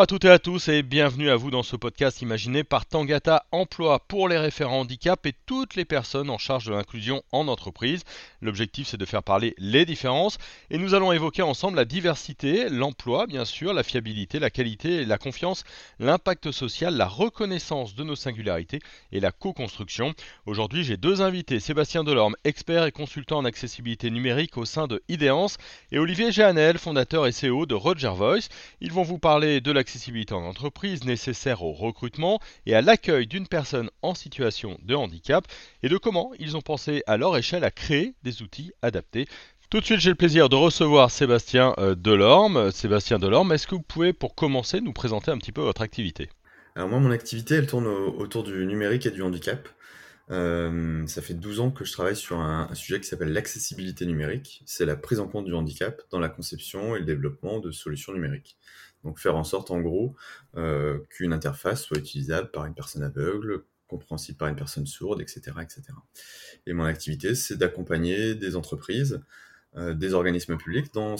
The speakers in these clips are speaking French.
Bonjour à toutes et à tous et bienvenue à vous dans ce podcast imaginé par Tangata Emploi pour les référents handicap et toutes les personnes en charge de l'inclusion en entreprise. L'objectif c'est de faire parler les différences et nous allons évoquer ensemble la diversité, l'emploi bien sûr, la fiabilité, la qualité, la confiance, l'impact social, la reconnaissance de nos singularités et la co-construction. Aujourd'hui j'ai deux invités, Sébastien Delorme, expert et consultant en accessibilité numérique au sein de Ideance et Olivier Jeannel, fondateur et CEO de Roger Voice. Ils vont vous parler de l'accessibilité en entreprise nécessaire au recrutement et à l'accueil d'une personne en situation de handicap et de comment ils ont pensé à leur échelle à créer des outils adaptés. Tout de suite, j'ai le plaisir de recevoir Sébastien euh, Delorme. Sébastien Delorme, est-ce que vous pouvez, pour commencer, nous présenter un petit peu votre activité? Alors moi, mon activité, elle tourne autour du numérique et du handicap. Euh, ça fait 12 ans que je travaille sur un sujet qui s'appelle l'accessibilité numérique. C'est la prise en compte du handicap dans la conception et le développement de solutions numériques. Donc faire en sorte, en gros, euh, qu'une interface soit utilisable par une personne aveugle, compréhensible par une personne sourde, etc. etc. Et mon activité, c'est d'accompagner des entreprises, euh, des organismes publics dans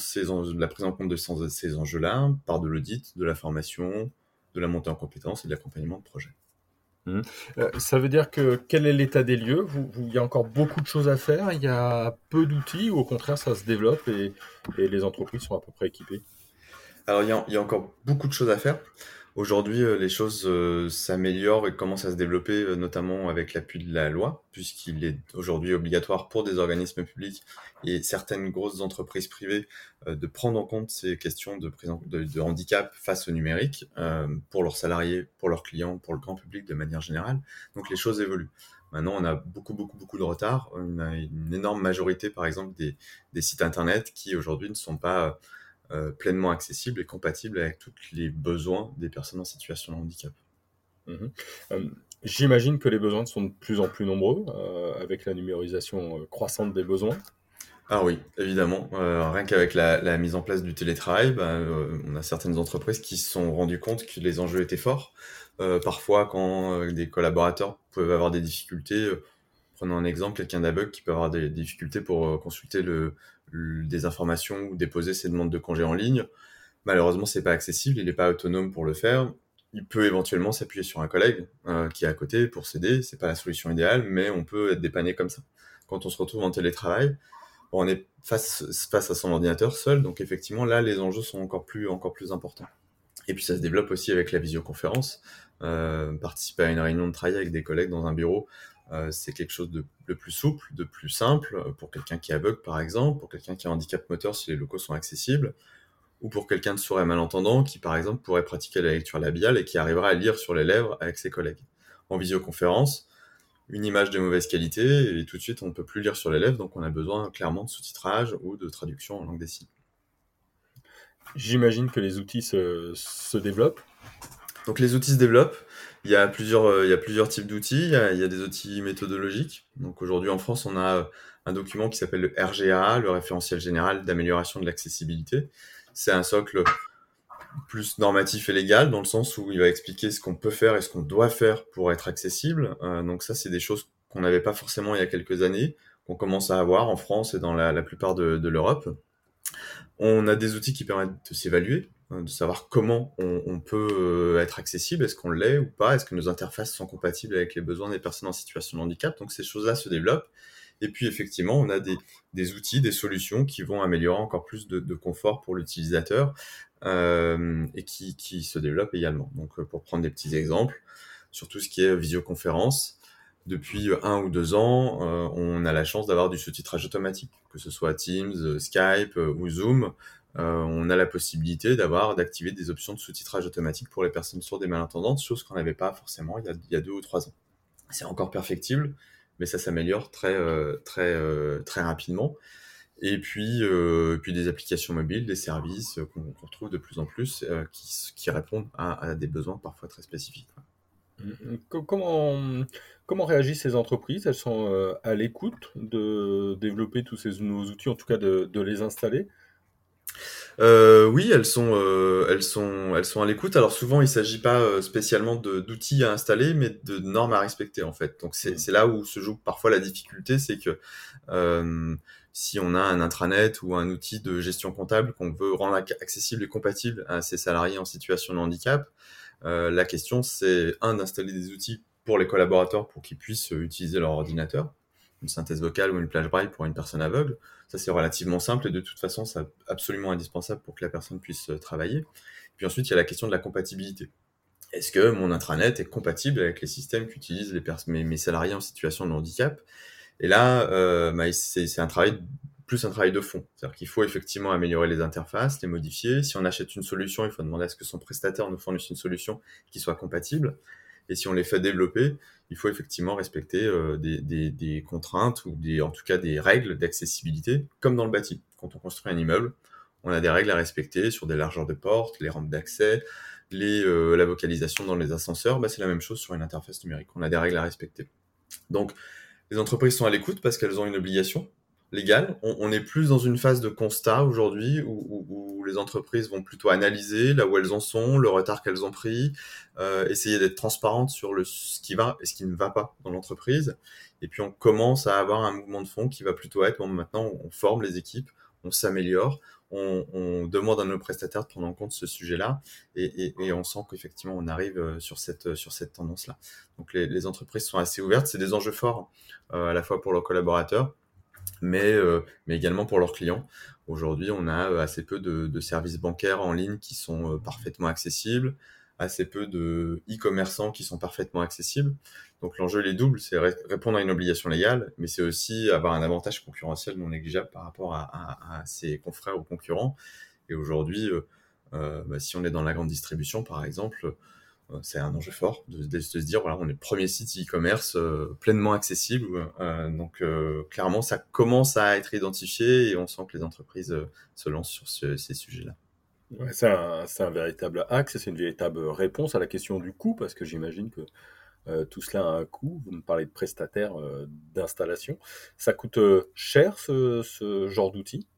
la prise en compte de ces enjeux-là, par de l'audit, de la formation, de la montée en compétences et de l'accompagnement de projets. Mmh. Euh, ça veut dire que quel est l'état des lieux? Il y a encore beaucoup de choses à faire, il y a peu d'outils ou au contraire ça se développe et les entreprises sont à peu près équipées? Alors, il y, a, encore beaucoup de choses à faire. Aujourd'hui, euh, les choses euh, s'améliorent et commencent à se développer, euh, notamment avec l'appui de la loi, puisqu'il est aujourd'hui obligatoire pour des organismes publics et certaines grosses entreprises privées de prendre en compte ces questions de, handicap face au numérique pour leurs salariés, pour leurs clients, pour le grand public de manière générale. Donc les choses évoluent. Maintenant, on a beaucoup, beaucoup, beaucoup de retard. On a une énorme majorité, par exemple, des sites Internet qui aujourd'hui ne sont pas euh, pleinement accessible et compatible avec tous les besoins des personnes en situation de handicap. Mhm. Euh, j'imagine que les besoins sont de plus en plus nombreux euh, avec la numérisation croissante des besoins. Ah oui, évidemment. rien qu'avec la, mise en place du télétravail, bah, on a certaines entreprises qui se sont rendues compte que les enjeux étaient forts. parfois, quand des collaborateurs peuvent avoir des difficultés, prenons un exemple, quelqu'un d'aveugle qui peut avoir des difficultés pour consulter le, des informations ou déposer ses demandes de congé en ligne. Malheureusement, c'est pas accessible, il n'est pas autonome pour le faire. Il peut éventuellement s'appuyer sur un collègue euh, qui est à côté pour s'aider. C'est pas la solution idéale, mais on peut être dépanné comme ça. Quand on se retrouve en télétravail, on est face, face à son ordinateur seul, donc effectivement là, les enjeux sont encore plus, encore plus importants. Et puis ça se développe aussi avec la visioconférence. Euh, participer à une réunion de travail avec des collègues dans un bureau, euh, c'est quelque chose de, plus souple, de plus simple euh, pour quelqu'un qui est aveugle par exemple, pour quelqu'un qui a un handicap moteur si les locaux sont accessibles, ou pour quelqu'un de sourd et malentendant qui par exemple pourrait pratiquer la lecture labiale et qui arrivera à lire sur les lèvres avec ses collègues. En visioconférence, une image de mauvaise qualité et tout de suite on ne peut plus lire sur les lèvres donc on a besoin clairement de sous-titrage ou de traduction en langue des signes. J'imagine que les outils se développent. Donc les outils se développent. Il y a plusieurs, euh, il y a plusieurs types d'outils. Il, y a des outils méthodologiques. Donc aujourd'hui en France, on a euh, un document qui s'appelle le RGA, le référentiel général d'amélioration de l'accessibilité. C'est un socle plus normatif et légal dans le sens où il va expliquer ce qu'on peut faire et ce qu'on doit faire pour être accessible. Euh, donc ça, c'est des choses qu'on n'avait pas forcément il y a quelques années, qu'on commence à avoir en France et dans la, plupart de, l'Europe. On a des outils qui permettent de s'évaluer, de savoir comment on, peut euh, être accessible, est-ce qu'on l'est ou pas, est-ce que nos interfaces sont compatibles avec les besoins des personnes en situation de handicap. Donc ces choses-là se développent. Et puis effectivement, on a des, outils, des solutions qui vont améliorer encore plus de, confort pour l'utilisateur euh, et qui, se développent également. Donc euh, pour prendre des petits exemples, sur tout ce qui est visioconférence, depuis un ou deux ans, on a la chance d'avoir du sous-titrage automatique, que ce soit Teams, Skype ou Zoom. Euh, on a la possibilité d'avoir d'activer des options de sous-titrage automatique pour les personnes sourdes et malentendantes, chose qu'on n'avait pas forcément il y, a, deux ou trois ans. C'est encore perfectible, mais ça s'améliore très euh, très euh, très rapidement. Et puis puis des applications mobiles, des services qu'on retrouve de plus en plus qui, répondent à, des besoins parfois très spécifiques. Comment, comment réagissent ces entreprises? Elles sont à l'écoute de développer tous ces nouveaux outils, en tout cas de les installer? Euh, oui, elles sont, euh, elles sont, elles sont à l'écoute. Alors souvent, il s'agit pas euh, spécialement d'outils à installer, mais de normes à respecter en fait. Donc c'est mmh. là où se joue parfois la difficulté, c'est que si on a un intranet ou un outil de gestion comptable qu'on veut rendre accessible et compatible à ses salariés en situation de handicap, la question c'est un d'installer des outils pour les collaborateurs pour qu'ils puissent utiliser leur ordinateur une synthèse vocale ou une plage braille pour une personne aveugle. Ça, c'est relativement simple et de toute façon, c'est absolument indispensable pour que la personne puisse euh, travailler. Puis ensuite, il y a la question de la compatibilité. Est-ce que mon intranet est compatible avec les systèmes qu'utilisent les mes, salariés en situation de handicap? Et là, euh, bah, c'est un travail plus un travail de fond. C'est-à-dire qu'il faut effectivement améliorer les interfaces, les modifier. Si on achète une solution, il faut demander à ce que son prestataire nous fournisse une solution qui soit compatible. Et si on les fait développer, il faut effectivement respecter euh, des, contraintes ou en tout cas des règles d'accessibilité, comme dans le bâti. Quand on construit un immeuble, on a des règles à respecter sur des largeurs de portes, les rampes d'accès, euh, la vocalisation dans les ascenseurs. Bah, c'est la même chose sur une interface numérique. On a des règles à respecter. Donc, les entreprises sont à l'écoute parce qu'elles ont une obligation légal. On, est plus dans une phase de constat aujourd'hui où, les entreprises vont plutôt analyser là où elles en sont, le retard qu'elles ont pris, euh, essayer d'être transparentes sur ce qui va et ce qui ne va pas dans l'entreprise. Et puis on commence à avoir un mouvement de fond qui va plutôt être, maintenant on forme les équipes, on s'améliore, on, demande à nos prestataires de prendre en compte ce sujet-là et, on sent qu'effectivement on arrive euh, sur cette, sur cette tendance-là. Donc les, entreprises sont assez ouvertes, c'est des enjeux forts euh, à la fois pour leurs collaborateurs, euh, mais également pour leurs clients. Aujourd'hui, on a euh, assez peu de, services bancaires en ligne qui sont euh, parfaitement accessibles, assez peu de e-commerçants qui sont parfaitement accessibles. Donc l'enjeu est double, c'est répondre à une obligation légale, mais c'est aussi avoir un avantage concurrentiel non négligeable par rapport à, ses confrères ou concurrents. Et aujourd'hui, euh, bah, si on est dans la grande distribution, par exemple, c'est un enjeu fort de, se dire voilà on est le premier site e-commerce euh, pleinement accessible euh, donc clairement ça commence à être identifié et on sent que les entreprises se lancent sur ces sujets-là. Ouais, c'est un, véritable axe, c'est une véritable réponse à la question du coût, parce que j'imagine que tout cela a un coût. Vous me parlez de prestataires d'installation. Ça coûte cher ce genre d'outil?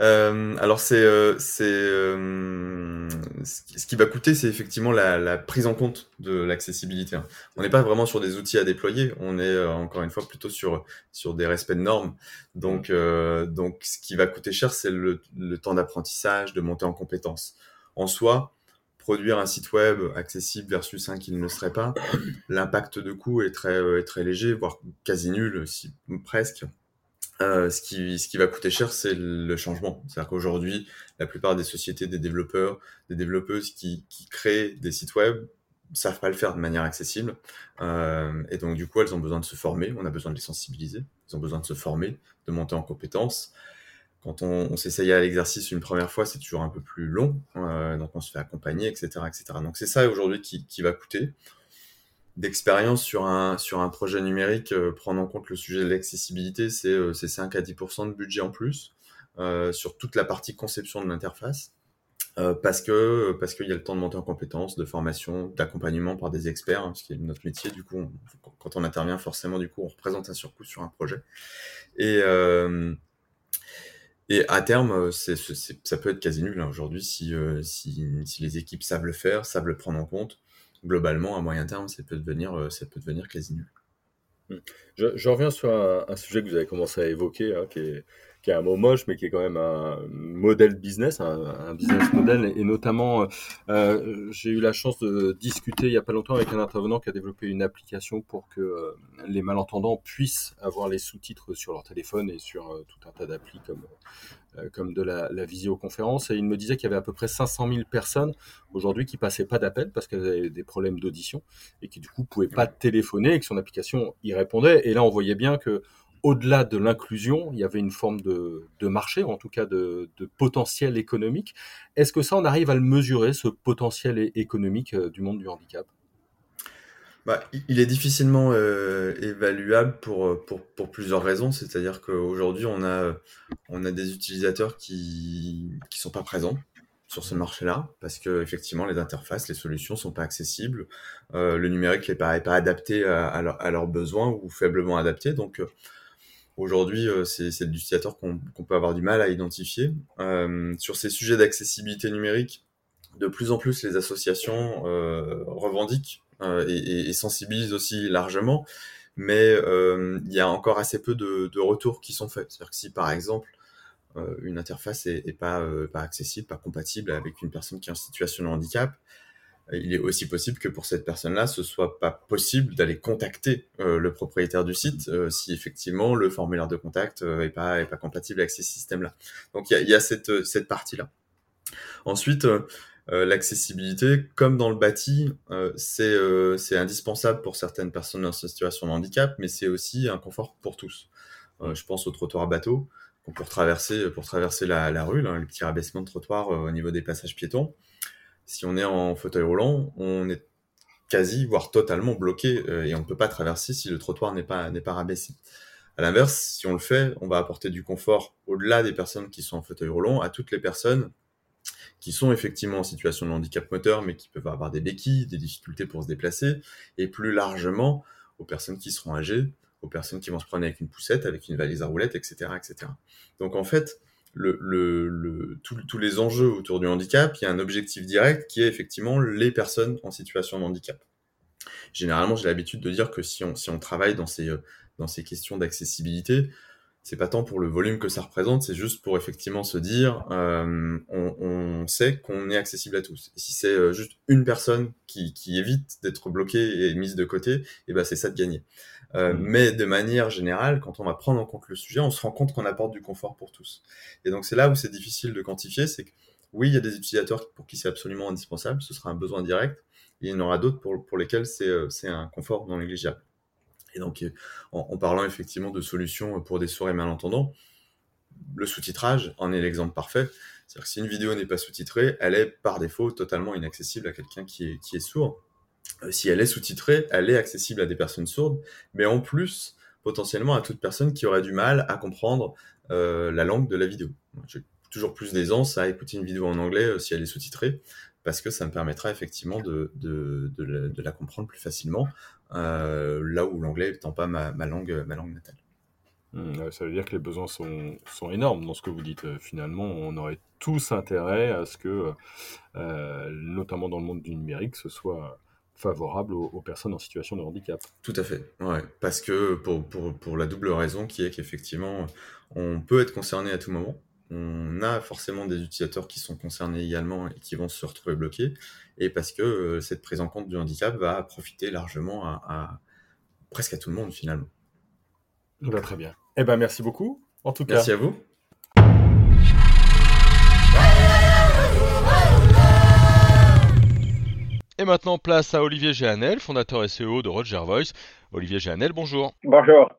Euh, alors c'est euh, c'est euh, ce qui va coûter, c'est effectivement la, la, prise en compte de l'accessibilité. Hein. On n'est pas vraiment sur des outils à déployer, on est euh, encore une fois plutôt sur sur des respects de normes. Donc mmh. donc ce qui va coûter cher, c'est le, le, temps d'apprentissage, de monter en compétences. En soi, produire un site web accessible versus un qui ne le serait pas, l'impact de coût est très est très léger, voire quasi nul, si presque. Euh, ce, qui, ce qui va coûter cher, c'est le changement. C'est-à-dire qu'aujourd'hui, la plupart des sociétés, des développeurs, des développeuses qui, qui créent des sites web savent pas le faire de manière accessible. Euh, et donc, du coup, elles ont besoin de se former. On a besoin de les sensibiliser. Elles ont besoin de se former, de monter en compétences. Quand on, on s'essaye à l'exercice une première fois, c'est toujours un peu plus long. Euh, donc, on se fait accompagner, etc., etc. Donc, c'est ça aujourd'hui qui, qui va coûter d'expérience sur un, sur un projet numérique, euh, prendre en compte le sujet de l'accessibilité, c'est euh, 5 à 10% de budget en plus euh, sur toute la partie conception de l'interface. Euh, parce que parce qu'il y a le temps de monter en compétences, de formation, d'accompagnement par des experts, hein, ce qui est notre métier. Du coup, quand on intervient, forcément, du coup, on représente un surcoût sur un projet. Et euh, et à terme, ça peut être quasi nul hein, aujourd'hui si, si les équipes savent le faire, savent le prendre en compte globalement, à moyen terme, ça peut devenir, euh, ça peut devenir quasi nul. Hmm. Je, reviens sur un, sujet que vous avez commencé à évoquer, hein, qui, est, qui, est, un mot moche, mais qui est quand même un modèle business, un, business model. Et notamment, euh, euh, j'ai eu la chance de discuter il n'y a pas longtemps avec un intervenant qui a développé une application pour que les malentendants puissent avoir les sous-titres sur leur téléphone et sur tout un tas d'applis comme comme de la, visioconférence. Et il me disait qu'il y avait à peu près 500 000 personnes aujourd'hui qui passaient pas d'appel parce qu'elles avaient des problèmes d'audition et qui du coup pouvaient pas téléphoner et que son application y répondait. Et là, on voyait bien que au-delà de l'inclusion, il y avait une forme de, marché, ou en tout cas de, potentiel économique. Est-ce que ça, on arrive à le mesurer, ce potentiel économique euh, du monde du handicap? Bah, il est difficilement euh, évaluable pour, pour, pour, plusieurs raisons. C'est-à-dire qu'aujourd'hui, on a, on a des utilisateurs qui ne sont pas présents sur ce marché-là, parce que effectivement les interfaces, les solutions sont pas accessibles, euh, le numérique n'est pas, pas adapté à, leurs besoins ou faiblement adapté. Donc, euh, Aujourd'hui, c'est des utilisateurs qu'on peut avoir du mal à identifier. sur ces sujets d'accessibilité numérique, de plus en plus les associations revendiquent et, sensibilisent aussi largement, mais il y a encore assez peu de, de retours qui sont faits. C'est-à-dire que si par exemple euh, une interface est, pas, euh, pas accessible, pas compatible avec une personne qui est en situation de handicap, euh, il est aussi possible que pour cette personne-là, ce soit pas possible d'aller contacter le propriétaire du site si effectivement le formulaire de contact est pas est pas compatible avec ces systèmes-là. Donc il y a, cette cette partie-là. Ensuite, l'accessibilité, comme dans le bâti, c'est c'est indispensable pour certaines personnes en situation de handicap, mais c'est aussi un confort pour tous. je pense au trottoir bateau pour traverser, pour traverser la, rue, là, le petit rabaissement de trottoir euh, au niveau des passages piétons. Si on est en fauteuil roulant, on est quasi, voire totalement bloqué euh, et on ne peut pas traverser si le trottoir n'est pas, pas rabaissé. À l'inverse, si on le fait, on va apporter du confort au-delà des personnes qui sont en fauteuil roulant à toutes les personnes qui sont effectivement en situation de handicap moteur, mais qui peuvent avoir des béquilles, des difficultés pour se déplacer, et plus largement aux personnes qui seront âgées, aux personnes qui vont se prendre avec une poussette, avec une valise à roulettes, etc. etc. Donc en fait, tous les enjeux autour du handicap, il y a un objectif direct qui est effectivement les personnes en situation de handicap. Généralement, j'ai l'habitude de dire que si on, travaille dans ces, questions d'accessibilité, c'est pas tant pour le volume que ça représente, c'est juste pour effectivement se dire, euh, on, sait qu'on est accessible à tous. Et si c'est euh, juste une personne qui, évite d'être bloquée et mise de côté, eh ben c'est ça de gagner. Euh, mmh. Mais de manière générale, quand on va prendre en compte le sujet, on se rend compte qu'on apporte du confort pour tous. Et donc c'est là où c'est difficile de quantifier, c'est que oui, il y a des utilisateurs pour qui c'est absolument indispensable, ce sera un besoin direct, et il y en aura d'autres pour, pour lesquels c'est euh, un confort non négligeable. Et donc, euh, en, parlant effectivement de solutions pour des sourds et malentendants, le sous-titrage en est l'exemple parfait. C'est-à-dire que si une vidéo n'est pas sous-titrée, elle est par défaut totalement inaccessible à quelqu'un qui est, qui est sourd. Euh, si elle est sous-titrée, elle est accessible à des personnes sourdes, mais en plus, potentiellement à toute personne qui aurait du mal à comprendre euh, la langue de la vidéo. J'ai toujours plus d'aisance à écouter une vidéo en anglais euh, si elle est sous-titrée, parce que ça me permettra effectivement de, la, comprendre plus facilement, là où l'anglais n'étant pas ma, langue, ma natale. Mmh, ça veut dire que les besoins sont, énormes dans ce que vous dites. Finalement, on aurait tous intérêt à ce que, notamment dans le monde du numérique, ce soit favorable aux, personnes en situation de handicap. Tout à fait, ouais. Parce que pour, pour, pour la double raison qui est qu'effectivement, on peut être concerné à tout moment. On a forcément des utilisateurs qui sont concernés également et qui vont se retrouver bloqués. Et parce que euh, cette prise en compte du handicap va profiter largement à, presque à tout le monde finalement. Bah, très bien. Eh ben, merci beaucoup. En tout cas. Merci à vous. Et maintenant, place à Olivier Géanel, fondateur SEO de Roger Voice. Olivier Géanel, bonjour. Bonjour.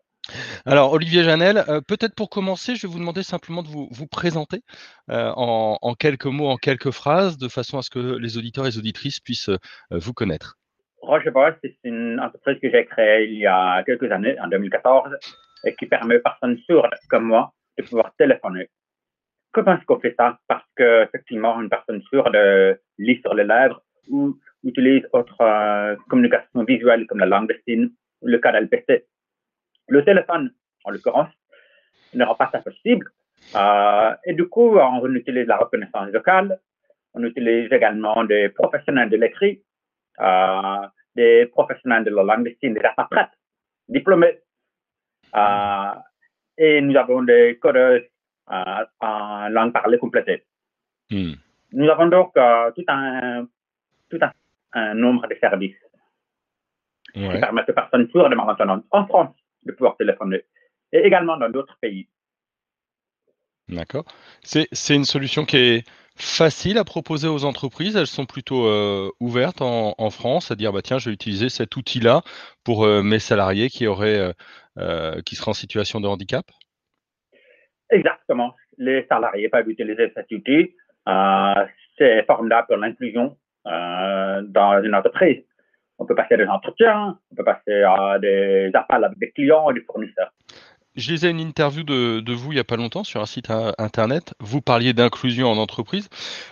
Alors, Olivier Janel, euh, peut-être pour commencer, je vais vous demander simplement de vous, vous présenter euh, en, quelques mots, en quelques phrases, de façon à ce que les auditeurs et les auditrices puissent euh, vous connaître. Roger Voice, c'est une entreprise que j'ai créée il y a quelques années, en 2014, et qui permet aux personnes sourdes comme moi de pouvoir téléphoner. Comment est-ce qu'on fait ça? Parce que, effectivement, une personne sourde lit sur les lèvres ou utilise autre euh, communication visuelle comme la langue de signes ou le cas d'LPC. Le téléphone, en l'occurrence, ne rend pas ça possible. Euh, et du coup, on utilise la reconnaissance vocale. On utilise également des professionnels de l'écrit, euh, des professionnels de la langue de signes, des interprètes diplômés. et nous avons des codeurs en langue parlée complétée. Hmm. Nous avons donc tout un tout un un nombre de services qui permettent aux personnes sourdes et malentendantes en France de pouvoir téléphoner et également dans d'autres pays. D'accord. C'est une solution qui est facile à proposer aux entreprises. Elles sont plutôt euh, ouvertes en, France à dire bah tiens, je vais utiliser cet outil-là pour euh, mes salariés qui auraient euh, qui seraient en situation de handicap? Exactement. Les salariés peuvent utiliser cet outil. c'est formidable pour l'inclusion euh, dans une entreprise. On peut passer à des entretiens, on peut passer à des appels avec des clients et des fournisseurs. je lisais une interview de, vous il n'y a pas longtemps sur un site internet. Vous parliez d'inclusion en entreprise.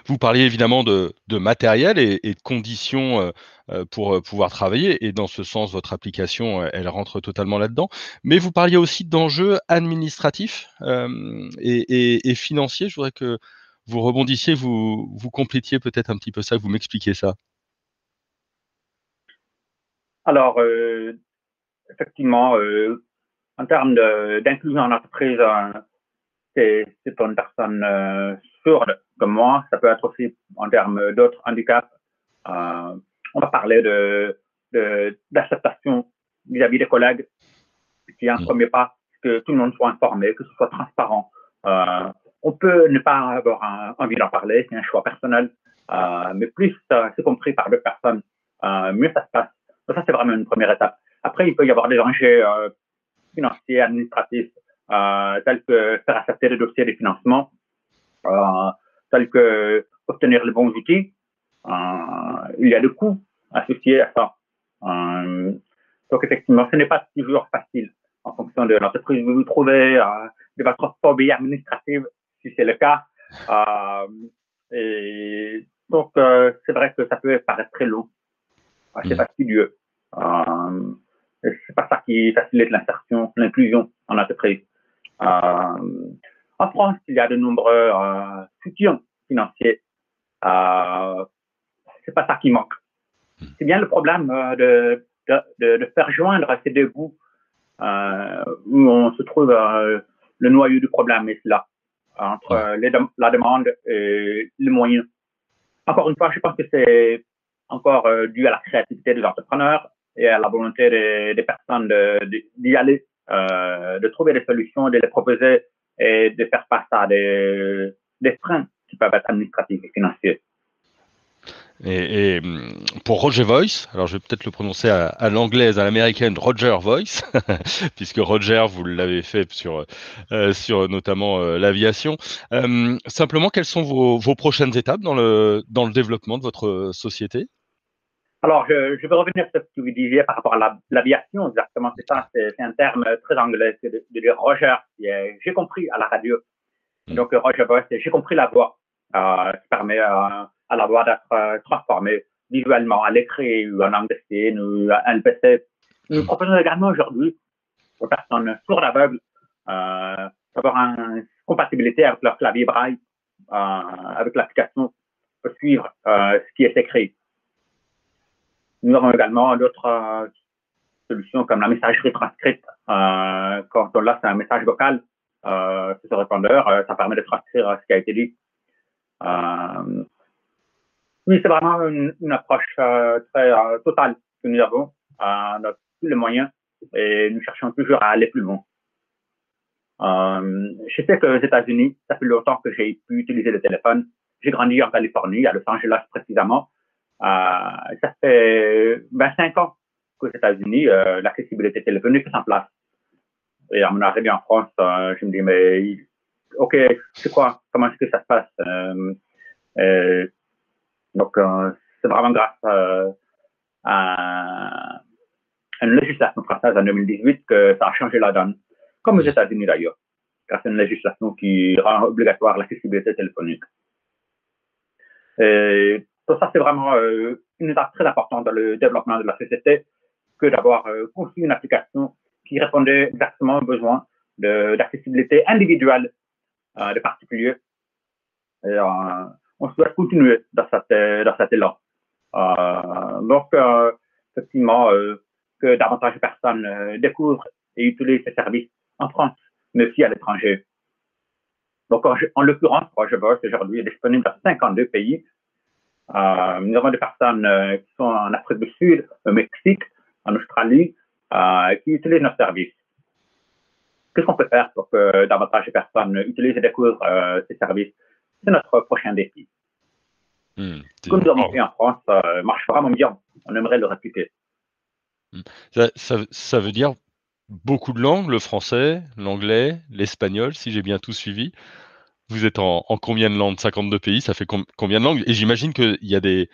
Vous parliez évidemment de, matériel et, de conditions euh, euh pour pouvoir travailler. Et dans ce sens, votre application, elle rentre totalement là-dedans. Mais vous parliez aussi d'enjeux administratifs et, et, financiers. Je voudrais que vous rebondissiez, vous, vous complétiez peut-être un petit peu ça, vous m'expliquiez ça. Alors, effectivement, en termes d'inclusion en entreprise, euh, c'est pour une personne euh, sourde comme moi. Ça peut être aussi en termes d'autres handicaps. Euh, on va parler de d'acceptation vis-à-vis des collègues, qui est un premier pas, que tout le monde soit informé, que ce soit transparent. Euh, on peut ne pas avoir envie d'en parler, c'est un choix personnel, euh, mais plus c'est compris par deux personnes, euh, mieux ça se passe. Donc ça, c'est vraiment une première étape. Après, il peut y avoir des enjeux financiers, administratifs, euh, tels que faire accepter les dossiers de financement, euh, tels que obtenir les bons outils. Euh, il y a des coûts associés à ça. Euh, donc effectivement, ce n'est pas toujours facile en fonction de l'entreprise où vous vous trouvez, euh, de votre phobie administrative, si c'est le cas. Euh, et donc, c'est vrai que ça peut paraître très long, assez mmh. fastidieux. Euh, c'est pas ça qui facilite l'insertion, l'inclusion en entreprise. Euh, en France, il y a de nombreux euh, soutiens financiers. Euh, c'est pas ça qui manque. C'est bien le problème euh, de, de, de, faire joindre ces deux bouts euh, où on se trouve euh, le noyau du problème est là, entre les la demande et les moyens. Encore une fois, je pense que c'est encore dû à la créativité des entrepreneurs et à la volonté des, des personnes d'y aller, euh, de trouver des solutions, de les proposer et de faire face à des, des freins qui peuvent être administratifs et financiers. Et, et, pour Roger Voice, alors je vais peut-être le prononcer à, à l'anglaise, à l'américaine, Roger Voice, puisque Roger, vous l'avez fait sur, euh, sur notamment euh, l'aviation. Euh, simplement, quelles sont vos, vos, prochaines étapes dans le, dans le développement de votre société? Alors, je, je, vais revenir sur ce que vous disiez par rapport à l'aviation, exactement, c'est ça, c'est un terme très anglais, c'est de, dire Roger, j'ai compris à la radio. Mm. Donc, Roger Voice, j'ai compris la voix, euh, qui permet à la voix d'être euh, transformée visuellement à l'écrit ou en anglais ou à un PC. Nous proposons également aujourd'hui aux personnes sourdes aveugles euh, d'avoir une compatibilité avec leur clavier braille, euh, avec l'application pour suivre ce qui est écrit. Nous avons également d'autres solutions comme la messagerie transcrite. Quand on lance un message vocal sur ce répondeur, ça permet de transcrire ce qui a été dit. Euh, oui, c'est vraiment une, une approche très totale que nous avons. on a tous les moyens et nous cherchons toujours à aller plus loin. je sais qu'aux États-Unis, ça fait longtemps que j'ai pu utiliser le téléphone. J'ai grandi en Californie, à Los Angeles précisément. Euh, ça fait 25 ans qu'aux États-Unis, euh, l'accessibilité téléphonique est en place. Et à mon arrivée en France, euh, je me dis, mais OK, c'est quoi? Comment est-ce que ça se passe? Euh, donc, c'est vraiment grâce à, une législation française en 2018 que ça a changé la donne, comme aux États-Unis d'ailleurs, grâce à une législation qui rend obligatoire l'accessibilité téléphonique. Et ça, c'est vraiment euh, une étape très importante dans le développement de la société que d'avoir euh, construit une application qui répondait exactement aux besoins d'accessibilité individuelle euh, des particuliers. Euh, on souhaite continuer dans cette, dans cet élan. Euh, donc, euh, effectivement, que davantage de personnes découvrent et utilisent ces services en France, mais aussi à l'étranger. Donc, en, en l'occurrence, Rogerboss aujourd'hui est disponible dans 52 pays euh, nous avons des personnes euh, qui sont en Afrique du Sud, au Mexique, en Australie, euh, qui utilisent nos services. Qu'est-ce qu'on peut faire pour que davantage de personnes utilisent et découvrent euh, ces services? C'est notre prochain défi. Mmh, Comme nous avons fait en France, euh, marche vraiment bien. On aimerait le répliquer. Hmm. Ça, ça, ça, veut dire beaucoup de langues, le français, l'anglais, l'espagnol, si j'ai bien tout suivi. Vous êtes en, en, combien de langues? 52 pays, ça fait com combien de langues? Et j'imagine qu'il y a des.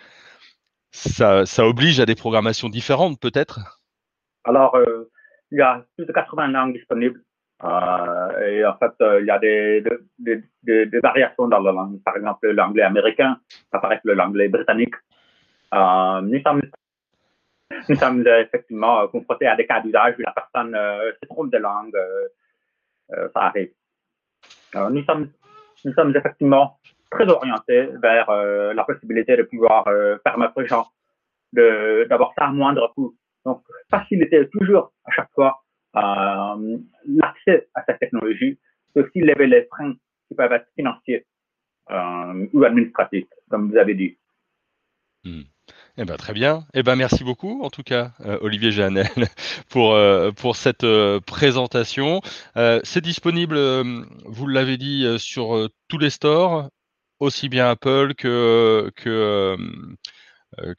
Ça, ça, oblige à des programmations différentes, peut-être? Alors, euh, il y a plus de 80 langues disponibles. Et en fait, il y a des, des, variations dans la langue. Par exemple, l'anglais américain, ça paraît que l'anglais britannique. nous sommes nous sommes effectivement confrontés à des cas d'usage où la personne se trompe de langue. ça arrive. nous sommes nous sommes effectivement très orientés vers euh, la possibilité de pouvoir euh, permettre aux gens d'avoir ça à moindre coût. Donc, faciliter toujours à chaque fois euh, l'accès à cette technologie, c'est aussi lever les freins qui peuvent être financiers euh, ou administratifs, comme vous avez dit. Hmm. Eh ben, très bien. Eh ben, merci beaucoup, en tout cas, euh, Olivier Jeannel, pour, pour cette présentation. c'est disponible, vous l'avez dit, sur tous les stores, aussi bien Apple que, que,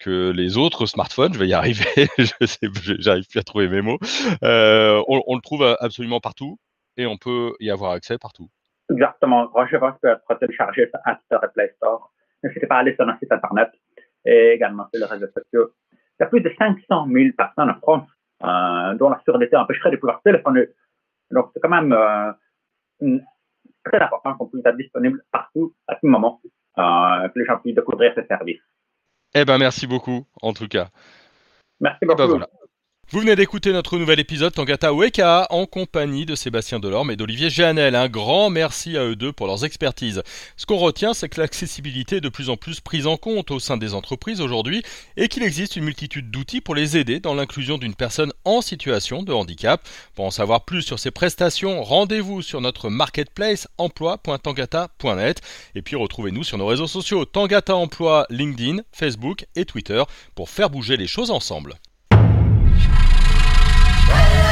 que les autres smartphones. Je vais y arriver, j'arrive plus à trouver mes mots. On, on, le trouve absolument partout et on peut y avoir accès partout. Exactement. Je pense que être télécharger sur App Store et Play Store. N'hésitez pas à aller sur notre site internet et également sur les réseaux sociaux. Il y a plus de 500 000 personnes en France euh, dont la surdité empêcherait de pouvoir téléphoner. Donc, c'est quand même euh, très important qu'on puisse être disponible partout, à tout moment, euh, que les gens puissent découvrir ces services. Eh ben, merci beaucoup, en tout cas. Merci eh ben, beaucoup. Vous venez d'écouter notre nouvel épisode Tangata Weka en compagnie de Sébastien Delorme et d'Olivier Jeannel. Un grand merci à eux deux pour leurs expertises. Ce qu'on retient, c'est que l'accessibilité est de plus en plus prise en compte au sein des entreprises aujourd'hui et qu'il existe une multitude d'outils pour les aider dans l'inclusion d'une personne en situation de handicap. Pour en savoir plus sur ces prestations, rendez-vous sur notre marketplace emploi.tangata.net et puis retrouvez-nous sur nos réseaux sociaux Tangata Emploi, LinkedIn, Facebook et Twitter pour faire bouger les choses ensemble. Woo!